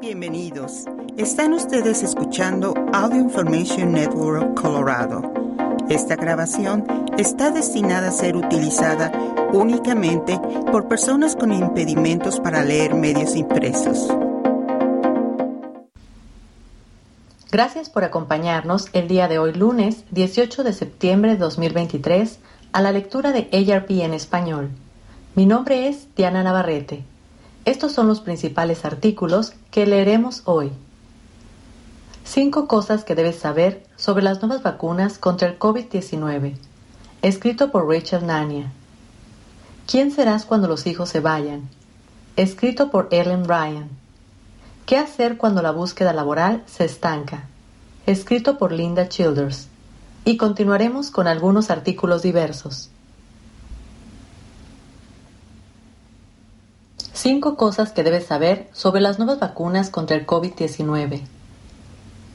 Bienvenidos. Están ustedes escuchando Audio Information Network Colorado. Esta grabación está destinada a ser utilizada únicamente por personas con impedimentos para leer medios impresos. Gracias por acompañarnos el día de hoy lunes 18 de septiembre de 2023 a la lectura de ARP en español. Mi nombre es Diana Navarrete. Estos son los principales artículos que leeremos hoy. Cinco cosas que debes saber sobre las nuevas vacunas contra el COVID-19. Escrito por Rachel Nania. ¿Quién serás cuando los hijos se vayan? Escrito por Ellen Ryan. ¿Qué hacer cuando la búsqueda laboral se estanca? Escrito por Linda Childers. Y continuaremos con algunos artículos diversos. Cinco cosas que debes saber sobre las nuevas vacunas contra el COVID-19.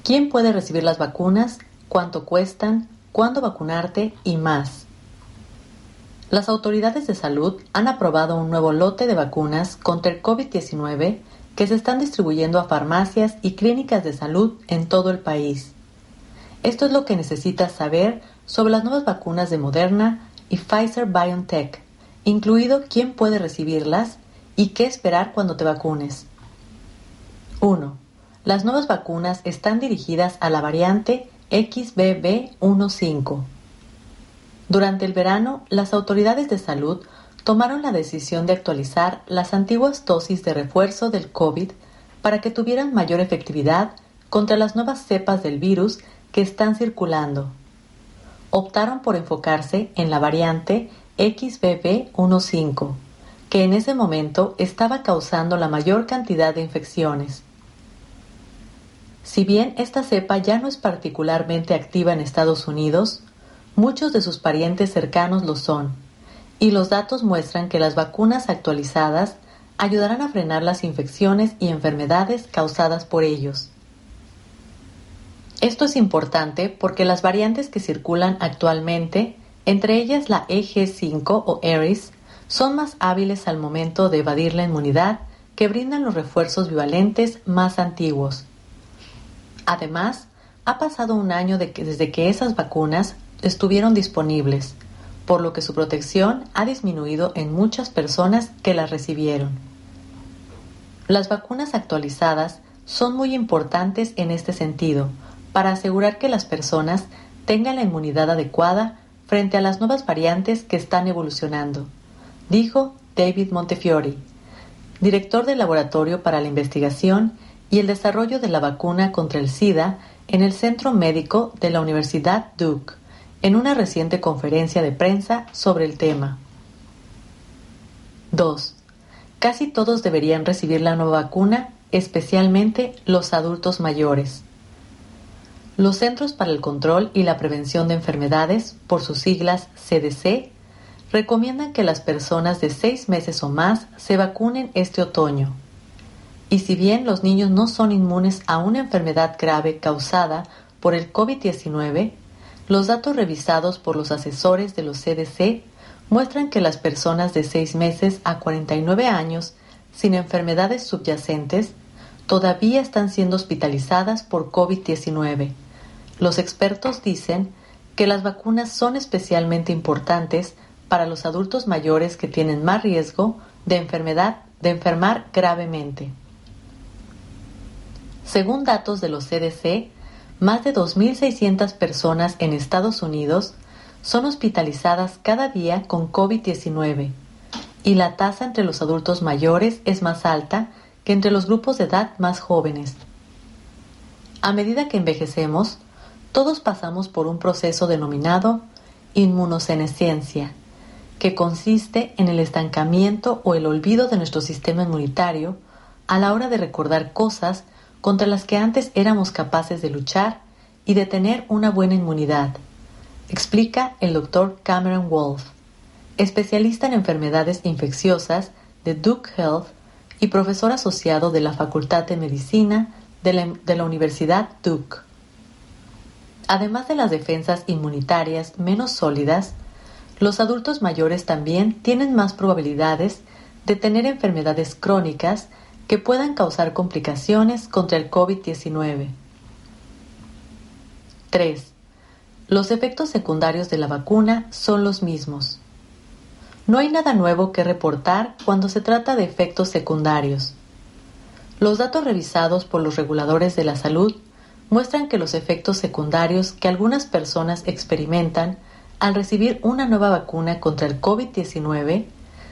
¿Quién puede recibir las vacunas? ¿Cuánto cuestan? ¿Cuándo vacunarte? Y más. Las autoridades de salud han aprobado un nuevo lote de vacunas contra el COVID-19 que se están distribuyendo a farmacias y clínicas de salud en todo el país. Esto es lo que necesitas saber sobre las nuevas vacunas de Moderna y Pfizer BioNTech, incluido quién puede recibirlas ¿Y qué esperar cuando te vacunes? 1. Las nuevas vacunas están dirigidas a la variante XBB15. Durante el verano, las autoridades de salud tomaron la decisión de actualizar las antiguas dosis de refuerzo del COVID para que tuvieran mayor efectividad contra las nuevas cepas del virus que están circulando. Optaron por enfocarse en la variante XBB15 en ese momento estaba causando la mayor cantidad de infecciones. Si bien esta cepa ya no es particularmente activa en Estados Unidos, muchos de sus parientes cercanos lo son, y los datos muestran que las vacunas actualizadas ayudarán a frenar las infecciones y enfermedades causadas por ellos. Esto es importante porque las variantes que circulan actualmente, entre ellas la EG5 o ERIS, son más hábiles al momento de evadir la inmunidad que brindan los refuerzos bivalentes más antiguos. Además, ha pasado un año desde que esas vacunas estuvieron disponibles, por lo que su protección ha disminuido en muchas personas que las recibieron. Las vacunas actualizadas son muy importantes en este sentido, para asegurar que las personas tengan la inmunidad adecuada frente a las nuevas variantes que están evolucionando dijo David Montefiore, director del Laboratorio para la Investigación y el Desarrollo de la Vacuna contra el SIDA en el Centro Médico de la Universidad Duke, en una reciente conferencia de prensa sobre el tema. 2. Casi todos deberían recibir la nueva vacuna, especialmente los adultos mayores. Los Centros para el Control y la Prevención de Enfermedades, por sus siglas CDC, recomiendan que las personas de seis meses o más se vacunen este otoño. Y si bien los niños no son inmunes a una enfermedad grave causada por el COVID-19, los datos revisados por los asesores de los CDC muestran que las personas de seis meses a 49 años sin enfermedades subyacentes todavía están siendo hospitalizadas por COVID-19. Los expertos dicen que las vacunas son especialmente importantes para los adultos mayores que tienen más riesgo de enfermedad de enfermar gravemente. Según datos de los CDC, más de 2.600 personas en Estados Unidos son hospitalizadas cada día con COVID-19 y la tasa entre los adultos mayores es más alta que entre los grupos de edad más jóvenes. A medida que envejecemos, todos pasamos por un proceso denominado inmunosenescencia, que consiste en el estancamiento o el olvido de nuestro sistema inmunitario a la hora de recordar cosas contra las que antes éramos capaces de luchar y de tener una buena inmunidad, explica el doctor Cameron Wolf, especialista en enfermedades infecciosas de Duke Health y profesor asociado de la Facultad de Medicina de la, de la Universidad Duke. Además de las defensas inmunitarias menos sólidas, los adultos mayores también tienen más probabilidades de tener enfermedades crónicas que puedan causar complicaciones contra el COVID-19. 3. Los efectos secundarios de la vacuna son los mismos. No hay nada nuevo que reportar cuando se trata de efectos secundarios. Los datos revisados por los reguladores de la salud muestran que los efectos secundarios que algunas personas experimentan al recibir una nueva vacuna contra el COVID-19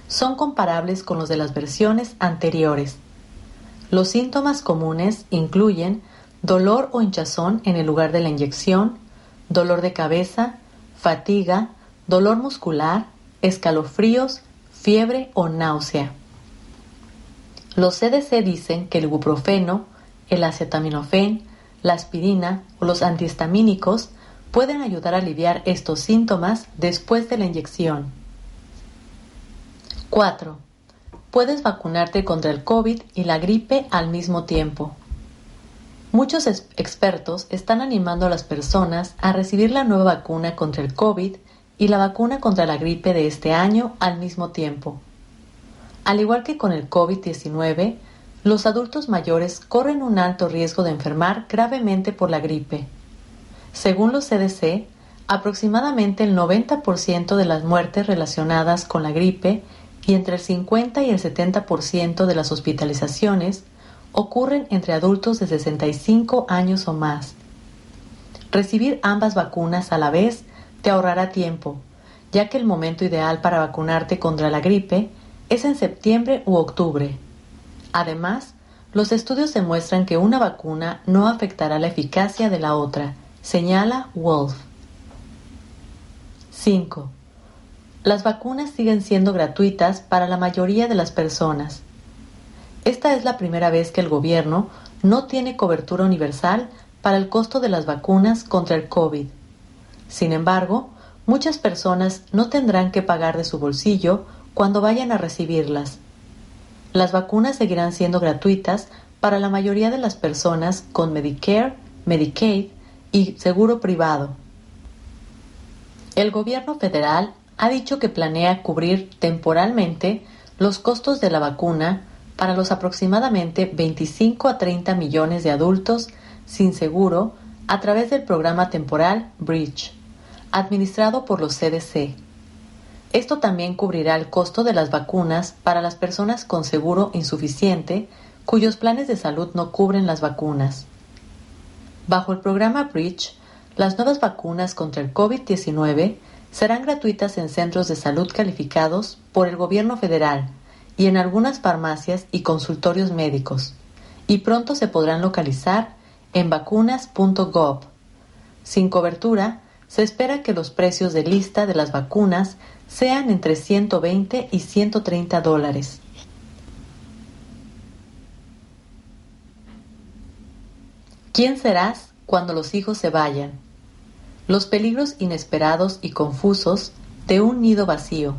son comparables con los de las versiones anteriores. Los síntomas comunes incluyen dolor o hinchazón en el lugar de la inyección, dolor de cabeza, fatiga, dolor muscular, escalofríos, fiebre o náusea. Los CDC dicen que el ibuprofeno, el acetaminofén, la aspirina o los antihistamínicos pueden ayudar a aliviar estos síntomas después de la inyección. 4. Puedes vacunarte contra el COVID y la gripe al mismo tiempo. Muchos expertos están animando a las personas a recibir la nueva vacuna contra el COVID y la vacuna contra la gripe de este año al mismo tiempo. Al igual que con el COVID-19, los adultos mayores corren un alto riesgo de enfermar gravemente por la gripe. Según los CDC, aproximadamente el 90% de las muertes relacionadas con la gripe y entre el 50 y el 70% de las hospitalizaciones ocurren entre adultos de 65 años o más. Recibir ambas vacunas a la vez te ahorrará tiempo, ya que el momento ideal para vacunarte contra la gripe es en septiembre u octubre. Además, los estudios demuestran que una vacuna no afectará la eficacia de la otra, señala Wolf. 5. Las vacunas siguen siendo gratuitas para la mayoría de las personas. Esta es la primera vez que el gobierno no tiene cobertura universal para el costo de las vacunas contra el COVID. Sin embargo, muchas personas no tendrán que pagar de su bolsillo cuando vayan a recibirlas. Las vacunas seguirán siendo gratuitas para la mayoría de las personas con Medicare, Medicaid y seguro privado. El gobierno federal ha dicho que planea cubrir temporalmente los costos de la vacuna para los aproximadamente 25 a 30 millones de adultos sin seguro a través del programa temporal Bridge, administrado por los CDC. Esto también cubrirá el costo de las vacunas para las personas con seguro insuficiente cuyos planes de salud no cubren las vacunas. Bajo el programa Bridge, las nuevas vacunas contra el COVID-19 serán gratuitas en centros de salud calificados por el gobierno federal y en algunas farmacias y consultorios médicos, y pronto se podrán localizar en vacunas.gov. Sin cobertura, se espera que los precios de lista de las vacunas sean entre 120 y 130 dólares. ¿Quién serás cuando los hijos se vayan? Los peligros inesperados y confusos de un nido vacío.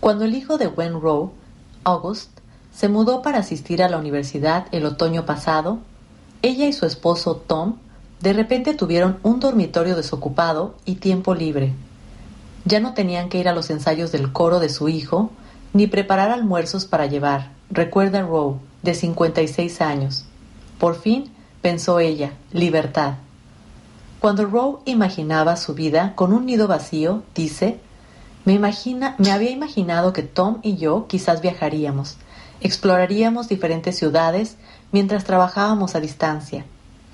Cuando el hijo de Wen Rowe, August, se mudó para asistir a la universidad el otoño pasado, ella y su esposo Tom de repente tuvieron un dormitorio desocupado y tiempo libre. Ya no tenían que ir a los ensayos del coro de su hijo, ni preparar almuerzos para llevar, recuerda Rowe, de 56 años. Por fin, pensó ella, libertad. Cuando Rowe imaginaba su vida con un nido vacío, dice, me, había imaginado que Tom y yo quizás viajaríamos, exploraríamos diferentes ciudades mientras trabajábamos a distancia.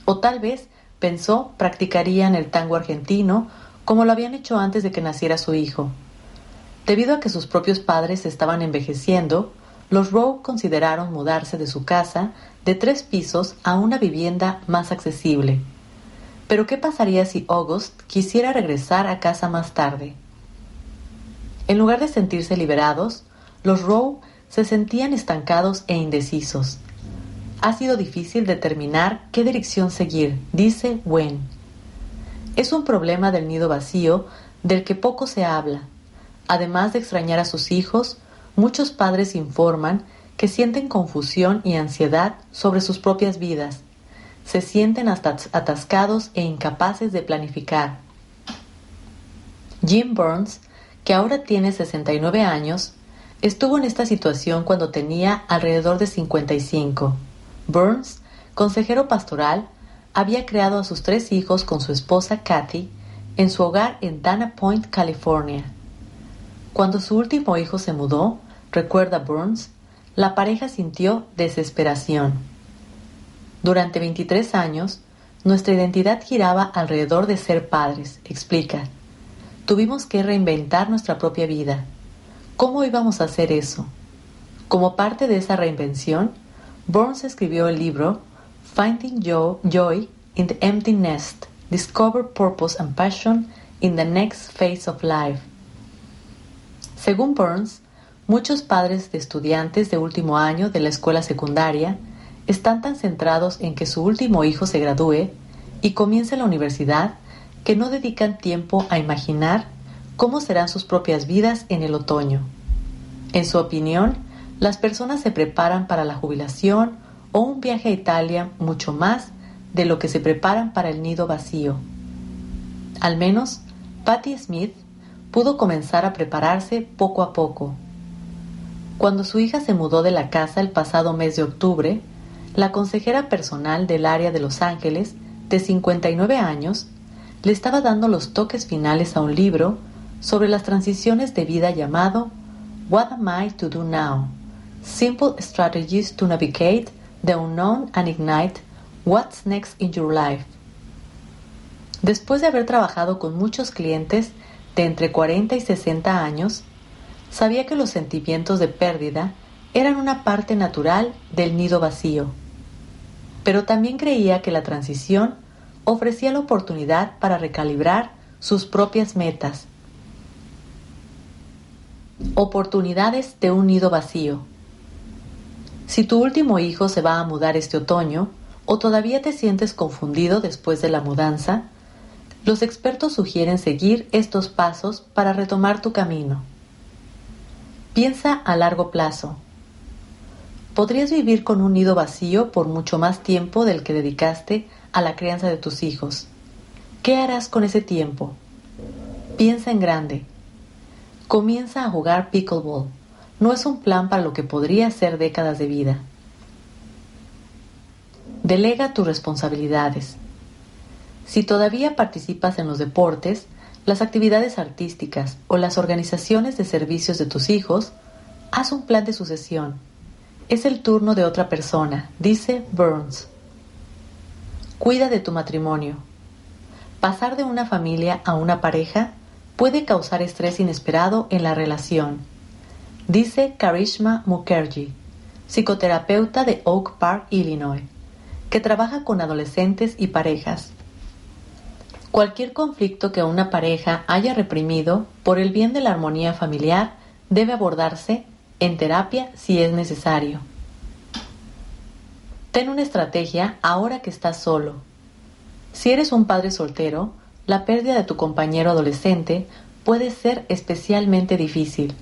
O tal vez, pensó, practicarían el tango argentino como lo habían hecho antes de que naciera su hijo. Debido a que sus propios padres estaban envejeciendo, los Rowe consideraron mudarse de su casa de tres pisos a una vivienda más accesible. Pero ¿qué pasaría si August quisiera regresar a casa más tarde? En lugar de sentirse liberados, los Rowe se sentían estancados e indecisos. Ha sido difícil determinar qué dirección seguir, dice Wen. Es un problema del nido vacío del que poco se habla. Además de extrañar a sus hijos, muchos padres informan que sienten confusión y ansiedad sobre sus propias vidas. Se sienten hasta atascados e incapaces de planificar. Jim Burns que ahora tiene 69 años, Estuvo en esta situación cuando tenía alrededor de 55. Burns, consejero pastoral, había creado a sus tres hijos con su esposa Kathy en su hogar en Dana Point, California. Cuando su último hijo se mudó, recuerda Burns, la pareja sintió desesperación. Durante 23 años, nuestra identidad giraba alrededor de ser padres, explica. Tuvimos que reinventar nuestra propia vida. ¿Cómo íbamos a hacer eso? Como parte de esa reinvención, Burns escribió el libro Finding Joy in the Empty Nest, Discover Purpose and Passion in the Next Phase of Life. Según Burns, muchos padres de estudiantes de último año de la escuela secundaria están tan centrados en que su último hijo se gradúe y comience la universidad que no dedican tiempo a imaginar cómo serán sus propias vidas en el otoño. En su opinión, las personas se preparan para la jubilación o un viaje a Italia mucho más de lo que se preparan para el nido vacío. Al menos, Patty Smith pudo comenzar a prepararse poco a poco. Cuando su hija se mudó de la casa el pasado mes de octubre, la consejera personal del área de Los Ángeles, de 59 años, le estaba dando los toques finales a un libro sobre las transiciones de vida llamado What Am I to Do Now? Simple Strategies to Navigate the Unknown and Ignite What's Next in Your Life. Después de haber trabajado con muchos clientes de entre 40 y 60 años, sabía que los sentimientos de pérdida eran una parte natural del nido vacío, pero también creía que la transición ofrecía la oportunidad para recalibrar sus propias metas Oportunidades de un nido vacío. Si tu último hijo se va a mudar este otoño o todavía te sientes confundido después de la mudanza, los expertos sugieren seguir estos pasos para retomar tu camino. Piensa a largo plazo. Podrías vivir con un nido vacío por mucho más tiempo del que dedicaste a la crianza de tus hijos. ¿Qué harás con ese tiempo? Piensa en grande Comienza a jugar pickleball. No es un plan para lo que podría ser décadas de vida. Delega tus responsabilidades. Si todavía participas en los deportes, las actividades artísticas o las organizaciones de servicios de tus hijos, haz un plan de sucesión. Es el turno de otra persona, dice Burns. Cuida de tu matrimonio. Pasar de una familia a una pareja puede causar estrés inesperado en la relación, dice Karishma Mukherjee, psicoterapeuta de Oak Park, Illinois, que trabaja con adolescentes y parejas. Cualquier conflicto que una pareja haya reprimido por el bien de la armonía familiar debe abordarse en terapia si es necesario. Ten una estrategia ahora que estás solo. Si eres un padre soltero, la pérdida de tu compañero adolescente puede ser especialmente difícil.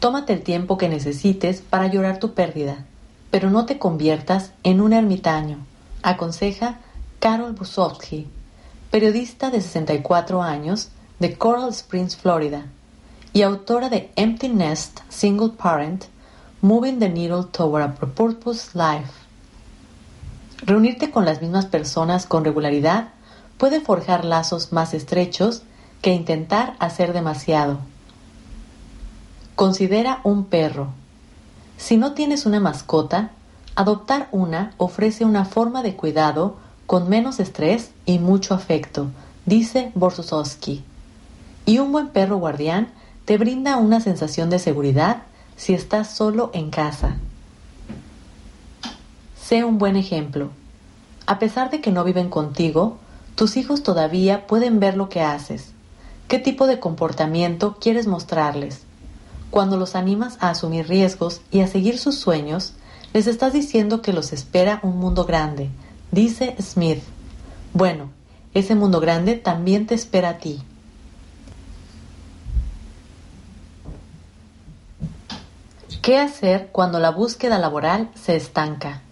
Tómate el tiempo que necesites para llorar tu pérdida, pero no te conviertas en un ermitaño, aconseja Carol Busowski, periodista de 64 años de Coral Springs, Florida, y autora de Empty Nest Single Parent, Moving the Needle Toward a Purpose Life. Reunirte con las mismas personas con regularidad puede forjar lazos más estrechos que intentar hacer demasiado. Considera un perro. Si no tienes una mascota, adoptar una ofrece una forma de cuidado con menos estrés y mucho afecto, dice Borsosowski. Y un buen perro guardián te brinda una sensación de seguridad si estás solo en casa. Sé un buen ejemplo. A pesar de que no viven contigo, tus hijos todavía pueden ver lo que haces. ¿Qué tipo de comportamiento quieres mostrarles? Cuando los animas a asumir riesgos y a seguir sus sueños, les estás diciendo que los espera un mundo grande, dice Smith. Bueno, ese mundo grande también te espera a ti. ¿Qué hacer cuando la búsqueda laboral se estanca?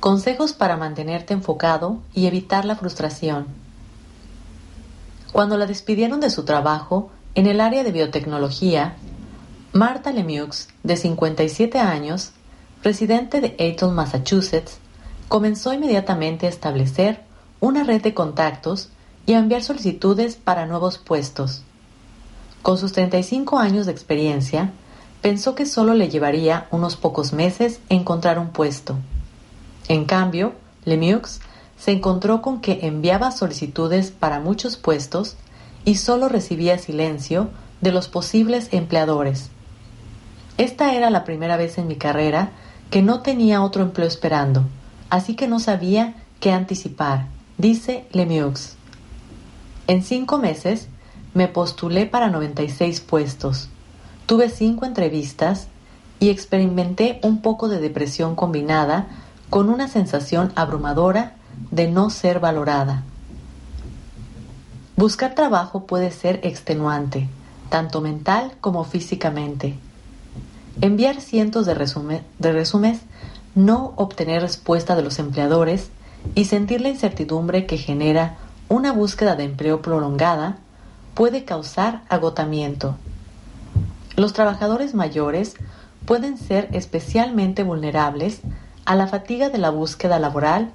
Consejos para mantenerte enfocado y evitar la frustración. Cuando la despidieron de su trabajo en el área de biotecnología, Martha Lemieux, de 57 años, residente de Eton, Massachusetts, comenzó inmediatamente a establecer una red de contactos y a enviar solicitudes para nuevos puestos. Con sus 35 años de experiencia, pensó que solo le llevaría unos pocos meses encontrar un puesto. En cambio, Lemieux se encontró con que enviaba solicitudes para muchos puestos y solo recibía silencio de los posibles empleadores. Esta era la primera vez en mi carrera que no tenía otro empleo esperando, así que no sabía qué anticipar, dice Lemieux. En cinco meses me postulé para 96 puestos, tuve cinco entrevistas y experimenté un poco de depresión combinada con una sensación abrumadora de no ser valorada. Buscar trabajo puede ser extenuante, tanto mental como físicamente. Enviar cientos de, de resúmenes, no obtener respuesta de los empleadores y sentir la incertidumbre que genera una búsqueda de empleo prolongada puede causar agotamiento. Los trabajadores mayores pueden ser especialmente vulnerables a la fatiga de la búsqueda laboral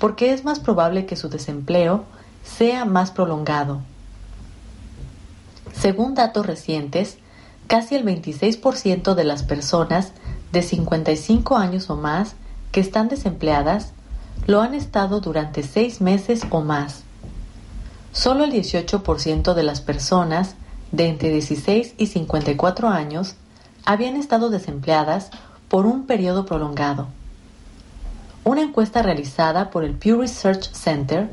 porque es más probable que su desempleo sea más prolongado. Según datos recientes, casi el 26% de las personas de 55 años o más que están desempleadas lo han estado durante seis meses o más. Solo el 18% de las personas de entre 16 y 54 años habían estado desempleadas por un periodo prolongado. Una encuesta realizada por el Pew Research Center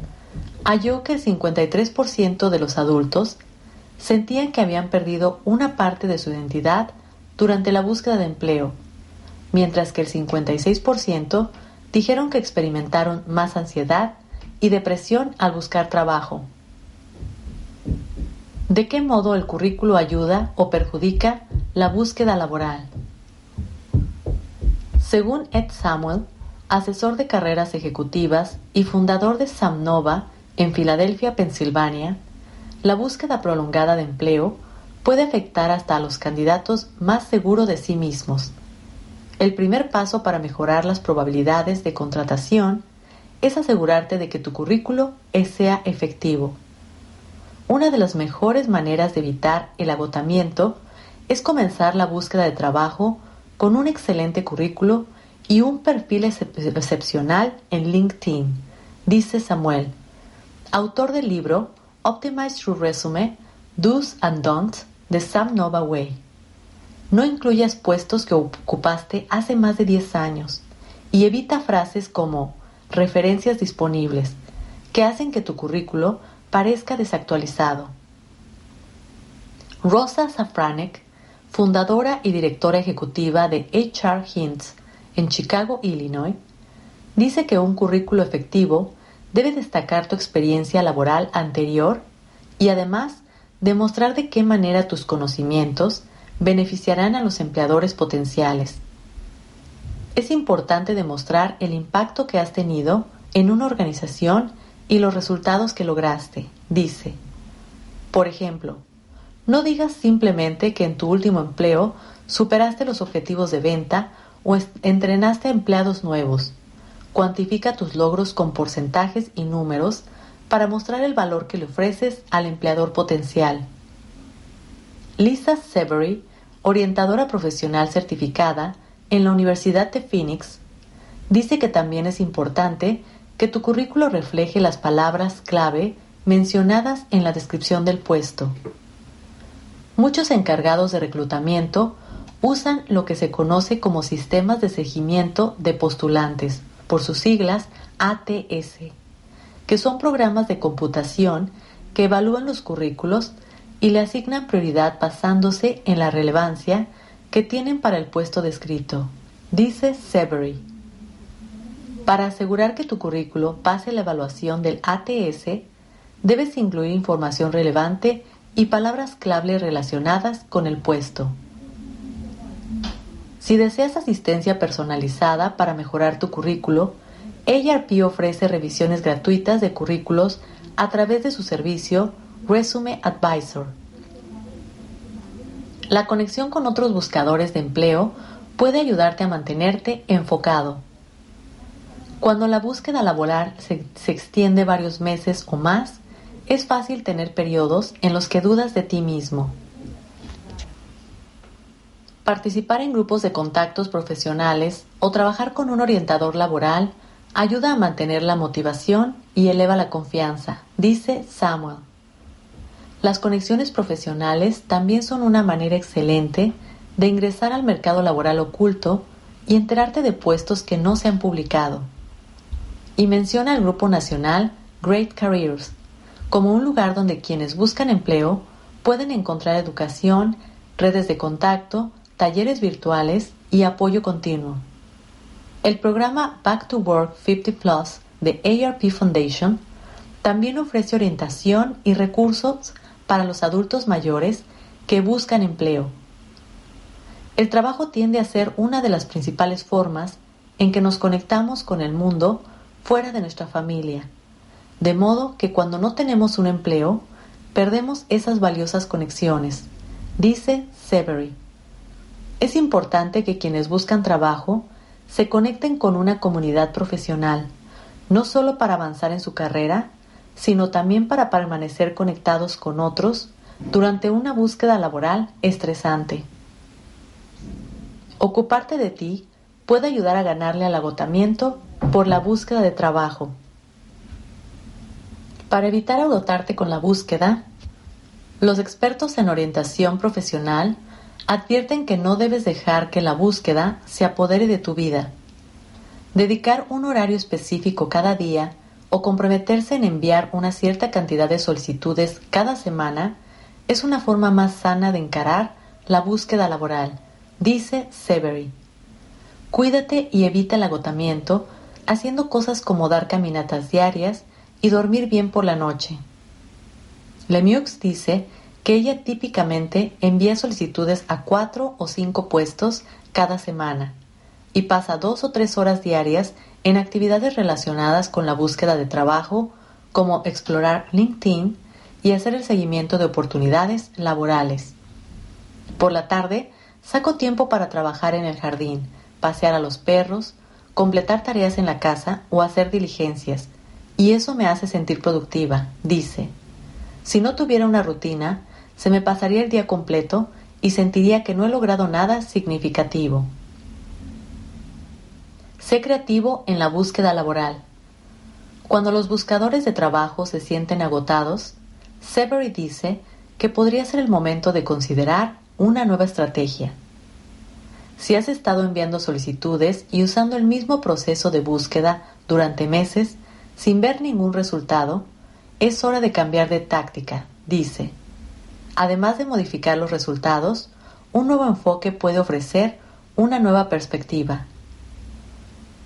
halló que el 53% de los adultos sentían que habían perdido una parte de su identidad durante la búsqueda de empleo, mientras que el 56% dijeron que experimentaron más ansiedad y depresión al buscar trabajo. ¿De qué modo el currículo ayuda o perjudica la búsqueda laboral? Según Ed Samuel, asesor de carreras ejecutivas y fundador de Samnova en Filadelfia, Pensilvania, la búsqueda prolongada de empleo puede afectar hasta a los candidatos más seguros de sí mismos. El primer paso para mejorar las probabilidades de contratación es asegurarte de que tu currículo sea efectivo. Una de las mejores maneras de evitar el agotamiento es comenzar la búsqueda de trabajo con un excelente currículo y un perfil excepcional en LinkedIn, dice Samuel, autor del libro Optimize Your Resume, Do's and Don'ts de Sam Nova Way. No incluyas puestos que ocupaste hace más de 10 años y evita frases como referencias disponibles que hacen que tu currículo parezca desactualizado. Rosa Safranek, fundadora y directora ejecutiva de HR Hints, en Chicago, Illinois, dice que un currículo efectivo debe destacar tu experiencia laboral anterior y además demostrar de qué manera tus conocimientos beneficiarán a los empleadores potenciales. Es importante demostrar el impacto que has tenido en una organización y los resultados que lograste, dice. Por ejemplo, no digas simplemente que en tu último empleo superaste los objetivos de venta o entrenaste a empleados nuevos. Cuantifica tus logros con porcentajes y números para mostrar el valor que le ofreces al empleador potencial. Lisa Severy, orientadora profesional certificada en la Universidad de Phoenix, dice que también es importante que tu currículo refleje las palabras clave mencionadas en la descripción del puesto. Muchos encargados de reclutamiento usan lo que se conoce como sistemas de seguimiento de postulantes, por sus siglas ATS, que son programas de computación que evalúan los currículos y le asignan prioridad basándose en la relevancia que tienen para el puesto descrito, dice Severy. Para asegurar que tu currículo pase la evaluación del ATS, debes incluir información relevante y palabras clave relacionadas con el puesto. Si deseas asistencia personalizada para mejorar tu currículo, ARP ofrece revisiones gratuitas de currículos a través de su servicio Resume Advisor. La conexión con otros buscadores de empleo puede ayudarte a mantenerte enfocado. Cuando la búsqueda laboral se, se, extiende varios meses o más, es fácil tener periodos en los que dudas de ti mismo. Participar en grupos de contactos profesionales o trabajar con un orientador laboral ayuda a mantener la motivación y eleva la confianza, dice Samuel. Las conexiones profesionales también son una manera excelente de ingresar al mercado laboral oculto y enterarte de puestos que no se han publicado. Y menciona el grupo nacional Great Careers como un lugar donde quienes buscan empleo pueden encontrar educación, redes de contacto, talleres virtuales y apoyo continuo. El programa Back to Work 50 Plus de ARP Foundation también ofrece orientación y recursos para los adultos mayores que buscan empleo. El trabajo tiende a ser una de las principales formas en que nos conectamos con el mundo fuera de nuestra familia, de modo que cuando no tenemos un empleo, perdemos esas valiosas conexiones, dice Severy. Es importante que quienes buscan trabajo se conecten con una comunidad profesional, no solo para avanzar en su carrera, sino también para permanecer conectados con otros durante una búsqueda laboral estresante. Ocuparte de ti puede ayudar a ganarle al agotamiento por la búsqueda de trabajo. Para evitar agotarte con la búsqueda, los expertos en orientación profesional advierten que no debes dejar que la búsqueda se apodere de tu vida. Dedicar un horario específico cada día o comprometerse en enviar una cierta cantidad de solicitudes cada semana es una forma más sana de encarar la búsqueda laboral, dice Severy. Cuídate y evita el agotamiento haciendo cosas como dar caminatas diarias y dormir bien por la noche. Lemieux dice que ella típicamente envía solicitudes a cuatro o cinco puestos cada semana y pasa dos o tres horas diarias en actividades relacionadas con la búsqueda de trabajo, como explorar LinkedIn y hacer el seguimiento de oportunidades laborales. Por la tarde, saco tiempo para trabajar en el jardín, pasear a los perros, completar tareas en la casa o hacer diligencias, y eso me hace sentir productiva, dice. Si no tuviera una rutina, se me pasaría el día completo y sentiría que no he logrado nada significativo. Sé creativo en la búsqueda laboral. Cuando los buscadores de trabajo se sienten agotados, Severy dice que podría ser el momento de considerar una nueva estrategia. Si has estado enviando solicitudes y usando el mismo proceso de búsqueda durante meses sin ver ningún resultado, es hora de cambiar de táctica, dice. Además de modificar los resultados, un nuevo enfoque puede ofrecer una nueva perspectiva.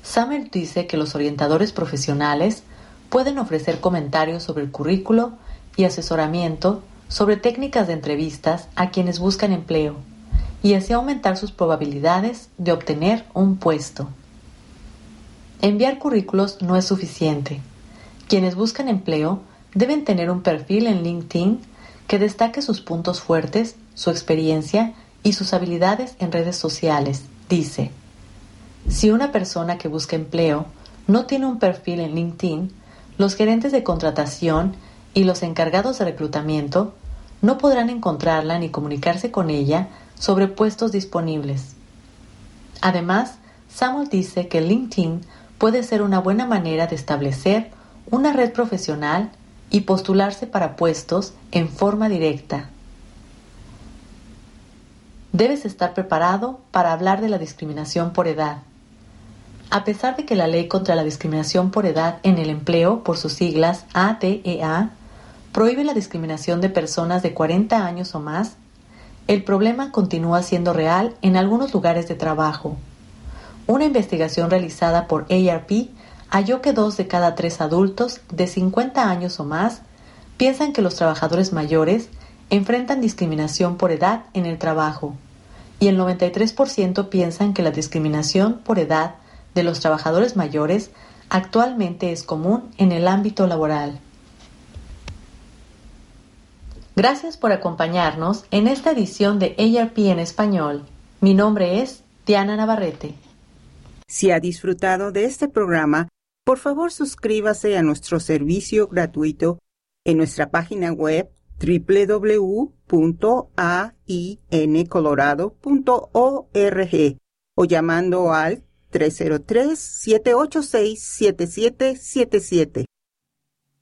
Summer dice que los orientadores profesionales pueden ofrecer comentarios sobre el currículo y asesoramiento sobre técnicas de entrevistas a quienes buscan empleo y así aumentar sus probabilidades de obtener un puesto. Enviar currículos no es suficiente. Quienes buscan empleo deben tener un perfil en LinkedIn que destaque sus puntos fuertes, su experiencia y sus habilidades en redes sociales, dice. Si una persona que busca empleo no tiene un perfil en LinkedIn, los gerentes de contratación y los encargados de reclutamiento no podrán encontrarla ni comunicarse con ella sobre puestos disponibles. Además, Samuel dice que LinkedIn puede ser una buena manera de establecer una red profesional y postularse para puestos en forma directa. Debes estar preparado para hablar de la discriminación por edad. A pesar de que la ley contra la discriminación por edad en el empleo, por sus siglas ATEA, e prohíbe la discriminación de personas de 40 años o más, el problema continúa siendo real en algunos lugares de trabajo. Una investigación realizada por ARP halló que dos de cada tres adultos de 50 años o más piensan que los trabajadores mayores enfrentan discriminación por edad en el trabajo y el 93% piensan que la discriminación por edad de los trabajadores mayores actualmente es común en el ámbito laboral. Gracias por acompañarnos en esta edición de ARP en español. Mi nombre es Diana Navarrete. Si ha disfrutado de este programa, por favor suscríbase a nuestro servicio gratuito en nuestra página web www.aincolorado.org o llamando al 303-786-7777.